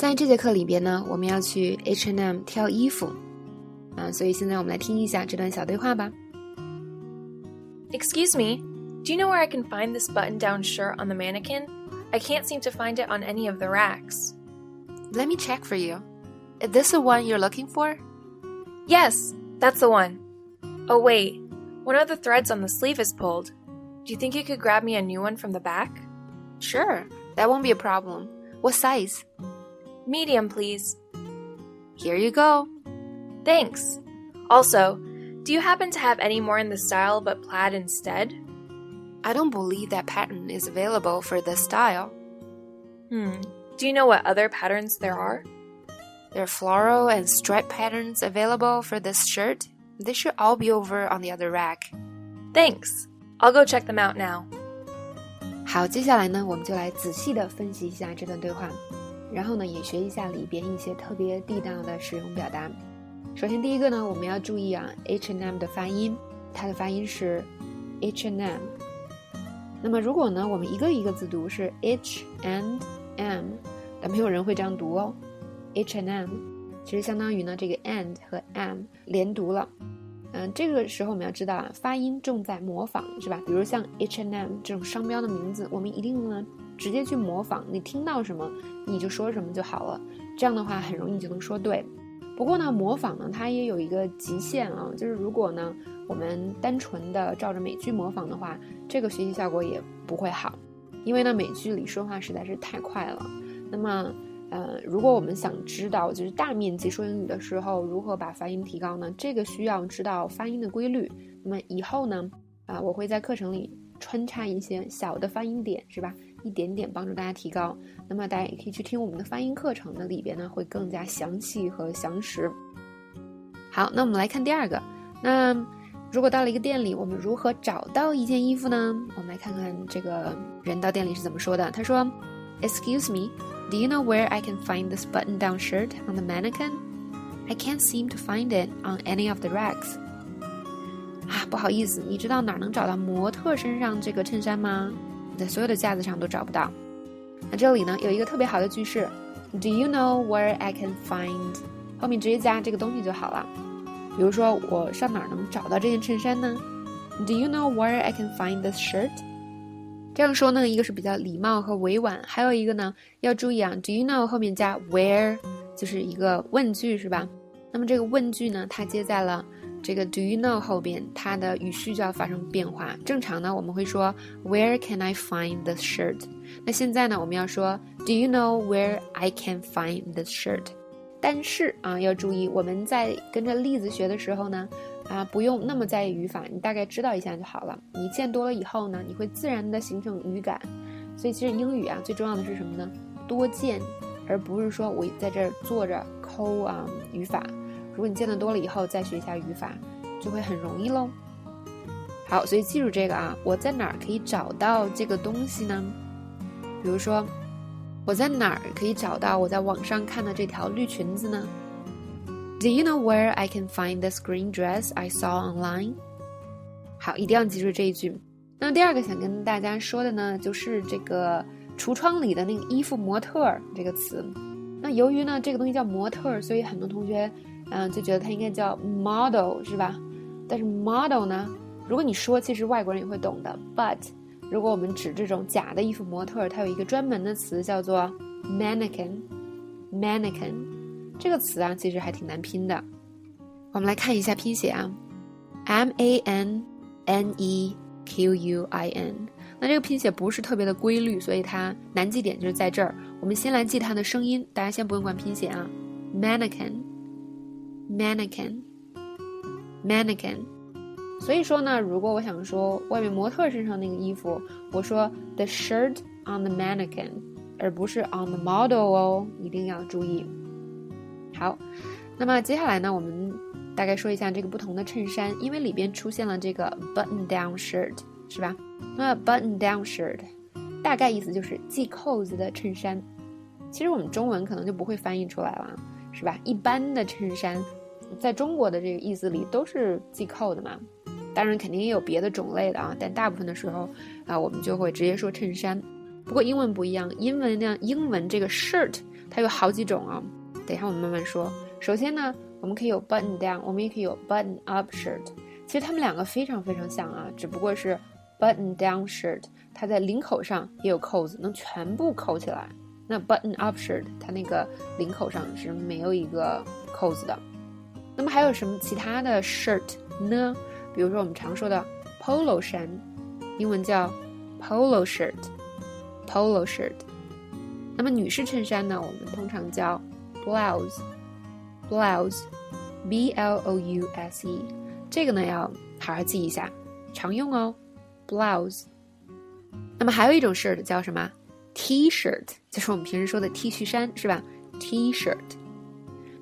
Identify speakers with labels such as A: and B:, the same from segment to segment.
A: 在这节课里边呢，我们要去 H&M 挑衣服啊，所以现在我们来听一下这段小对话吧。
B: Excuse me, do you know where I can find this button down shirt on the mannequin? I can't seem to find it on any of the racks.
A: Let me check for you. Is this the one you're looking for?
B: Yes, that's the one. Oh, wait, one of the threads on the sleeve is pulled. Do you think you could grab me a new one from the back?
A: Sure, that won't be a problem. What size?
B: Medium, please.
A: Here you go.
B: Thanks. Also, do you happen to have any more in the style but plaid instead?
A: I don't believe that pattern is available for this style.
B: Hmm. Do you know what other patterns there are?
A: There are floral and stripe patterns available for this shirt. They should all be over on the other rack.
B: Thanks. I'll go check them out now.
A: 好，接下来呢，我们就来仔细的分析一下这段对话， 然后呢，也学一下里边一些特别地道的使用表达。首先，第一个呢，我们要注意啊，H and M 的发音，它的发音是 H and M。那么，如果呢，我们一个一个字读是 H and M，但没有人会这样读哦。H and M 其实相当于呢，这个 and 和 m 连读了。嗯，这个时候我们要知道啊，发音重在模仿，是吧？比如像 H and M 这种商标的名字，我们一定呢直接去模仿，你听到什么你就说什么就好了。这样的话很容易就能说对。不过呢，模仿呢它也有一个极限啊，就是如果呢我们单纯的照着美剧模仿的话，这个学习效果也不会好，因为呢美剧里说话实在是太快了。那么。呃，如果我们想知道就是大面积说英语的时候如何把发音提高呢？这个需要知道发音的规律。那么以后呢，啊，我会在课程里穿插一些小的发音点，是吧？一点点帮助大家提高。那么大家也可以去听我们的发音课程，那里边呢会更加详细和详实。好，那我们来看第二个。那如果到了一个店里，我们如何找到一件衣服呢？我们来看看这个人到店里是怎么说的。他说：“Excuse me。” Do you know where I can find this button down shirt on the mannequin? I can't seem to find it on any of the racks. 啊，不好意思，你知道哪能找到模特身上这个衬衫吗？在所有的架子上都找不到。那这里呢有一个特别好的句式，Do you know where I can find？后面直接加这个东西就好了。比如说，我上哪儿能找到这件衬衫呢？Do you know where I can find this shirt？这样说呢，一个是比较礼貌和委婉，还有一个呢要注意啊，Do you know 后面加 where 就是一个问句是吧？那么这个问句呢，它接在了这个 Do you know 后边，它的语序就要发生变化。正常呢，我们会说 Where can I find this shirt？那现在呢，我们要说 Do you know where I can find this shirt？但是啊，要注意我们在跟着例子学的时候呢。啊，不用那么在意语法，你大概知道一下就好了。你见多了以后呢，你会自然的形成语感。所以其实英语啊，最重要的是什么呢？多见，而不是说我在这儿坐着抠啊语法。如果你见得多了以后再学一下语法，就会很容易喽。好，所以记住这个啊，我在哪儿可以找到这个东西呢？比如说，我在哪儿可以找到我在网上看的这条绿裙子呢？Do you know where I can find this green dress I saw online？好，一定要记住这一句。那么第二个想跟大家说的呢，就是这个橱窗里的那个衣服模特儿这个词。那由于呢这个东西叫模特儿，所以很多同学嗯就觉得它应该叫 model 是吧？但是 model 呢，如果你说，其实外国人也会懂的。But 如果我们指这种假的衣服模特，它有一个专门的词叫做 mannequin，mannequin。这个词啊，其实还挺难拼的。我们来看一下拼写啊，M A N N E Q U I N。那这个拼写不是特别的规律，所以它难记点就是在这儿。我们先来记它的声音，大家先不用管拼写啊，mannequin Mannequin, mannequin。所以说呢，如果我想说外面模特身上那个衣服，我说 the shirt on the mannequin，而不是 on the model 哦，一定要注意。好，那么接下来呢，我们大概说一下这个不同的衬衫，因为里边出现了这个 button-down shirt，是吧？那 button-down shirt 大概意思就是系扣子的衬衫。其实我们中文可能就不会翻译出来了，是吧？一般的衬衫，在中国的这个意思里都是系扣的嘛。当然肯定也有别的种类的啊，但大部分的时候啊，我们就会直接说衬衫。不过英文不一样，英文呢，英文这个 shirt 它有好几种啊。等一下我们慢慢说。首先呢，我们可以有 button down，我们也可以有 button up shirt。其实它们两个非常非常像啊，只不过是 button down shirt 它在领口上也有扣子，能全部扣起来。那 button up shirt 它那个领口上是没有一个扣子的。那么还有什么其他的 shirt 呢？比如说我们常说的 polo 衫，英文叫 polo shirt，polo shirt。那么女士衬衫呢，我们通常叫 blouse，blouse，b l o u s e。这个呢要好好记一下，常用哦，blouse。那么还有一种 shirt 叫什么？T-shirt 就是我们平时说的 T 恤衫，是吧？T-shirt。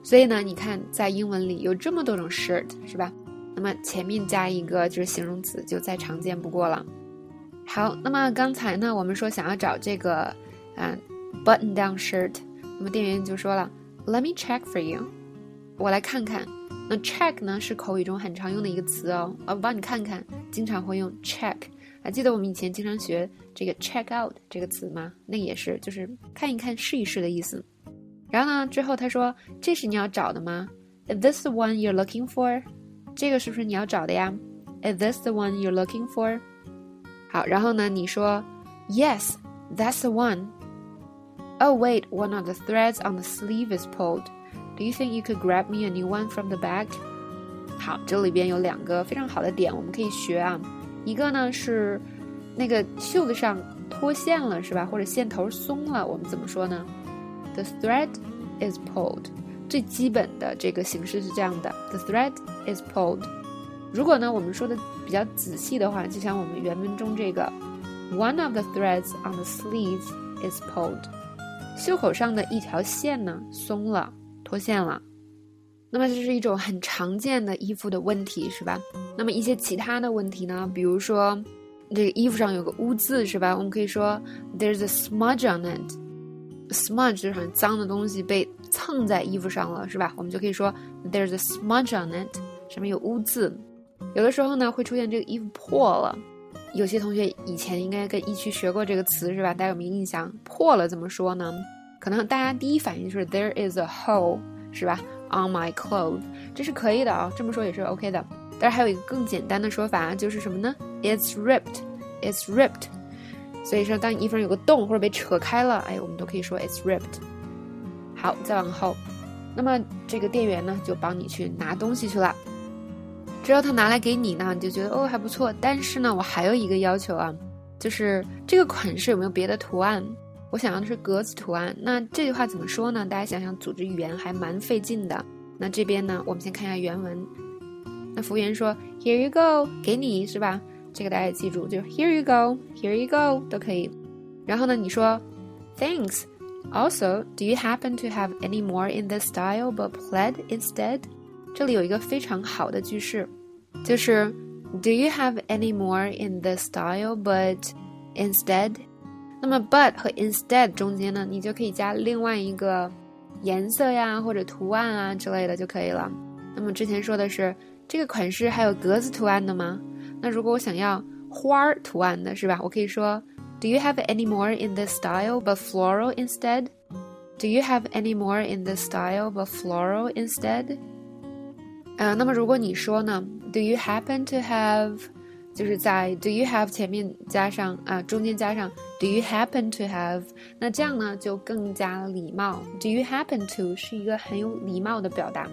A: 所以呢，你看在英文里有这么多种 shirt，是吧？那么前面加一个就是形容词，就再常见不过了。好，那么刚才呢，我们说想要找这个啊 button-down shirt，那么店员就说了，Let me check for you，我来看看。那 check 呢是口语中很常用的一个词哦，我帮你看看，经常会用 check。还记得我们以前经常学这个 check out 这个词吗？那也是，就是看一看、试一试的意思。然后呢，之后他说：“这是你要找的吗？Is this the one you're looking for？这个是不是你要找的呀？Is this the one you're looking for？好，然后呢，你说：Yes, that's the one. Oh wait, one of the threads on the sleeve is pulled. Do you think you could grab me a new one from the back？好，这里边有两个非常好的点，我们可以学啊。一个呢是那个袖子上脱线了，是吧？或者线头松了，我们怎么说呢 ？The thread is pulled。最基本的这个形式是这样的：The thread is pulled。如果呢我们说的比较仔细的话，就像我们原文中这个：One of the threads on the sleeves is pulled。袖口上的一条线呢松了，脱线了。那么这是一种很常见的衣服的问题，是吧？那么一些其他的问题呢？比如说，这个衣服上有个污渍，是吧？我们可以说 There's a smudge on it。Smudge 就是很脏的东西被蹭在衣服上了，是吧？我们就可以说 There's a smudge on it，上面有污渍。有的时候呢，会出现这个衣服破了。有些同学以前应该跟一区学过这个词，是吧？大家有没有印象？破了怎么说呢？可能大家第一反应就是 There is a hole，是吧？On my clothes，这是可以的啊，这么说也是 OK 的。但是还有一个更简单的说法，就是什么呢？It's ripped，it's ripped。所以说，当你衣服上有个洞或者被扯开了，哎，我们都可以说 It's ripped。好，再往后，那么这个店员呢，就帮你去拿东西去了。之后他拿来给你呢，你就觉得哦还不错。但是呢，我还有一个要求啊，就是这个款式有没有别的图案？我想要的是格子图案，那这句话怎么说呢？大家想想，组织语言还蛮费劲的。那这边呢，我们先看一下原文。那服务员说：“Here you go，给你是吧？这个大家也记住，就 Here you go，Here you go 都可以。然后呢，你说 Thanks。Also, do you happen to have any more in this style but plaid instead？这里有一个非常好的句式，就是 Do you have any more in this style but instead？那么，but 和 instead 中间呢，你就可以加另外一个颜色呀，或者图案啊之类的就可以了。那么之前说的是这个款式还有格子图案的吗？ 那如果我想要花儿图案的，是吧？我可以说，Do you have any more in this style but floral instead？Do you have any more in this style but floral instead？呃，那么如果你说呢，Do you happen to have？就是在 Do you have 前面加上啊，中间加上 Do you happen to have？那这样呢就更加礼貌。Do you happen to 是一个很有礼貌的表达，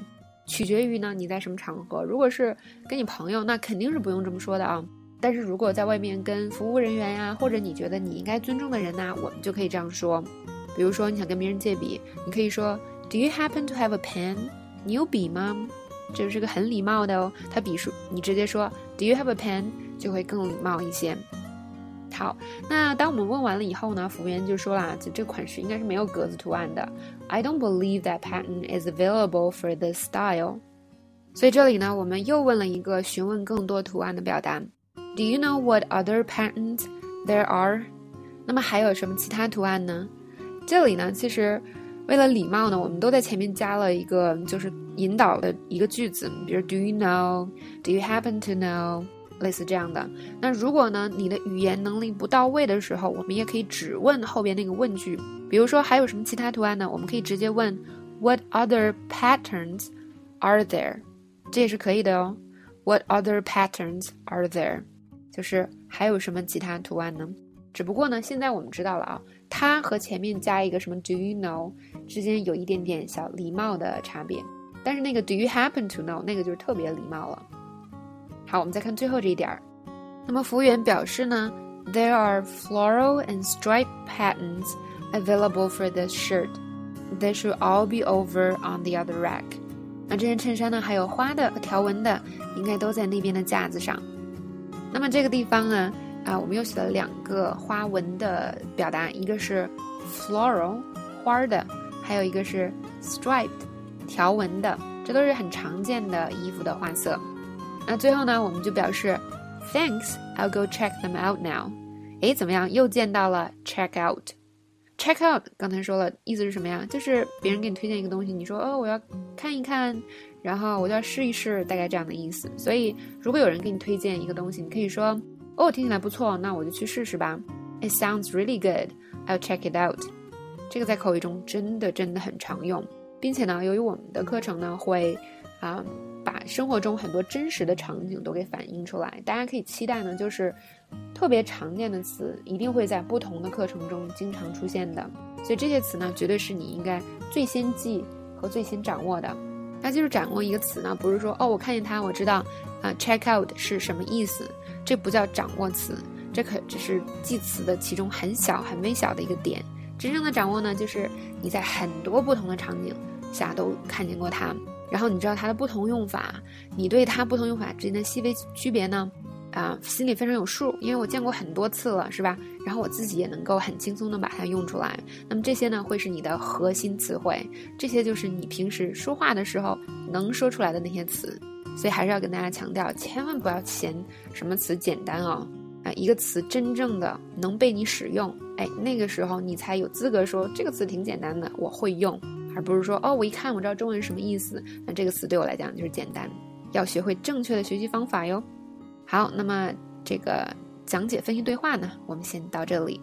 A: 取决于呢你在什么场合。如果是跟你朋友，那肯定是不用这么说的啊。但是如果在外面跟服务人员呀，或者你觉得你应该尊重的人呐，我们就可以这样说。比如说你想跟别人借笔，你可以说 Do you happen to have a pen？你有笔吗？这是个很礼貌的哦。他笔数，你直接说 Do you have a pen？就会更礼貌一些。好，那当我们问完了以后呢，服务员就说啦，这这款式应该是没有格子图案的。I don't believe that pattern is available for this style。所以这里呢，我们又问了一个询问更多图案的表达。Do you know what other patterns there are？那么还有什么其他图案呢？这里呢，其实为了礼貌呢，我们都在前面加了一个就是引导的一个句子，比如 Do you know？Do you happen to know？ 类似这样的。那如果呢，你的语言能力不到位的时候，我们也可以只问后边那个问句。比如说还有什么其他图案呢？我们可以直接问 What other patterns are there？这也是可以的哦。What other patterns are there？就是还有什么其他图案呢？只不过呢，现在我们知道了啊，它和前面加一个什么 Do you know 之间有一点点小礼貌的差别。但是那个 Do you happen to know 那个就是特别礼貌了。好，我们再看最后这一点儿。那么服务员表示呢，There are floral and stripe patterns available for this shirt. They should all be over on the other rack. 那这件衬衫呢，还有花的和条纹的，应该都在那边的架子上。那么这个地方呢，啊，我们又写了两个花纹的表达，一个是 floral 花的，还有一个是 striped 条纹的，这都是很常见的衣服的花色。那最后呢，我们就表示 Thanks, I'll go check them out now。诶，怎么样？又见到了 check out。check out 刚才说了，意思是什么呀？就是别人给你推荐一个东西，你说哦，我要看一看，然后我就要试一试，大概这样的意思。所以，如果有人给你推荐一个东西，你可以说哦，听起来不错，那我就去试试吧。It sounds really good. I'll check it out。这个在口语中真的真的很常用，并且呢，由于我们的课程呢会啊。把生活中很多真实的场景都给反映出来，大家可以期待呢，就是特别常见的词一定会在不同的课程中经常出现的，所以这些词呢，绝对是你应该最先记和最先掌握的。那就是掌握一个词呢，不是说哦，我看见它，我知道啊，check out 是什么意思，这不叫掌握词，这可只是记词的其中很小很微小的一个点。真正的掌握呢，就是你在很多不同的场景下都看见过它。然后你知道它的不同用法，你对它不同用法之间的细微区别呢，啊，心里非常有数，因为我见过很多次了，是吧？然后我自己也能够很轻松的把它用出来。那么这些呢，会是你的核心词汇，这些就是你平时说话的时候能说出来的那些词。所以还是要跟大家强调，千万不要嫌什么词简单哦，啊，一个词真正的能被你使用，哎，那个时候你才有资格说这个词挺简单的，我会用。而不是说哦，我一看我知道中文什么意思，那这个词对我来讲就是简单。要学会正确的学习方法哟。好，那么这个讲解分析对话呢，我们先到这里。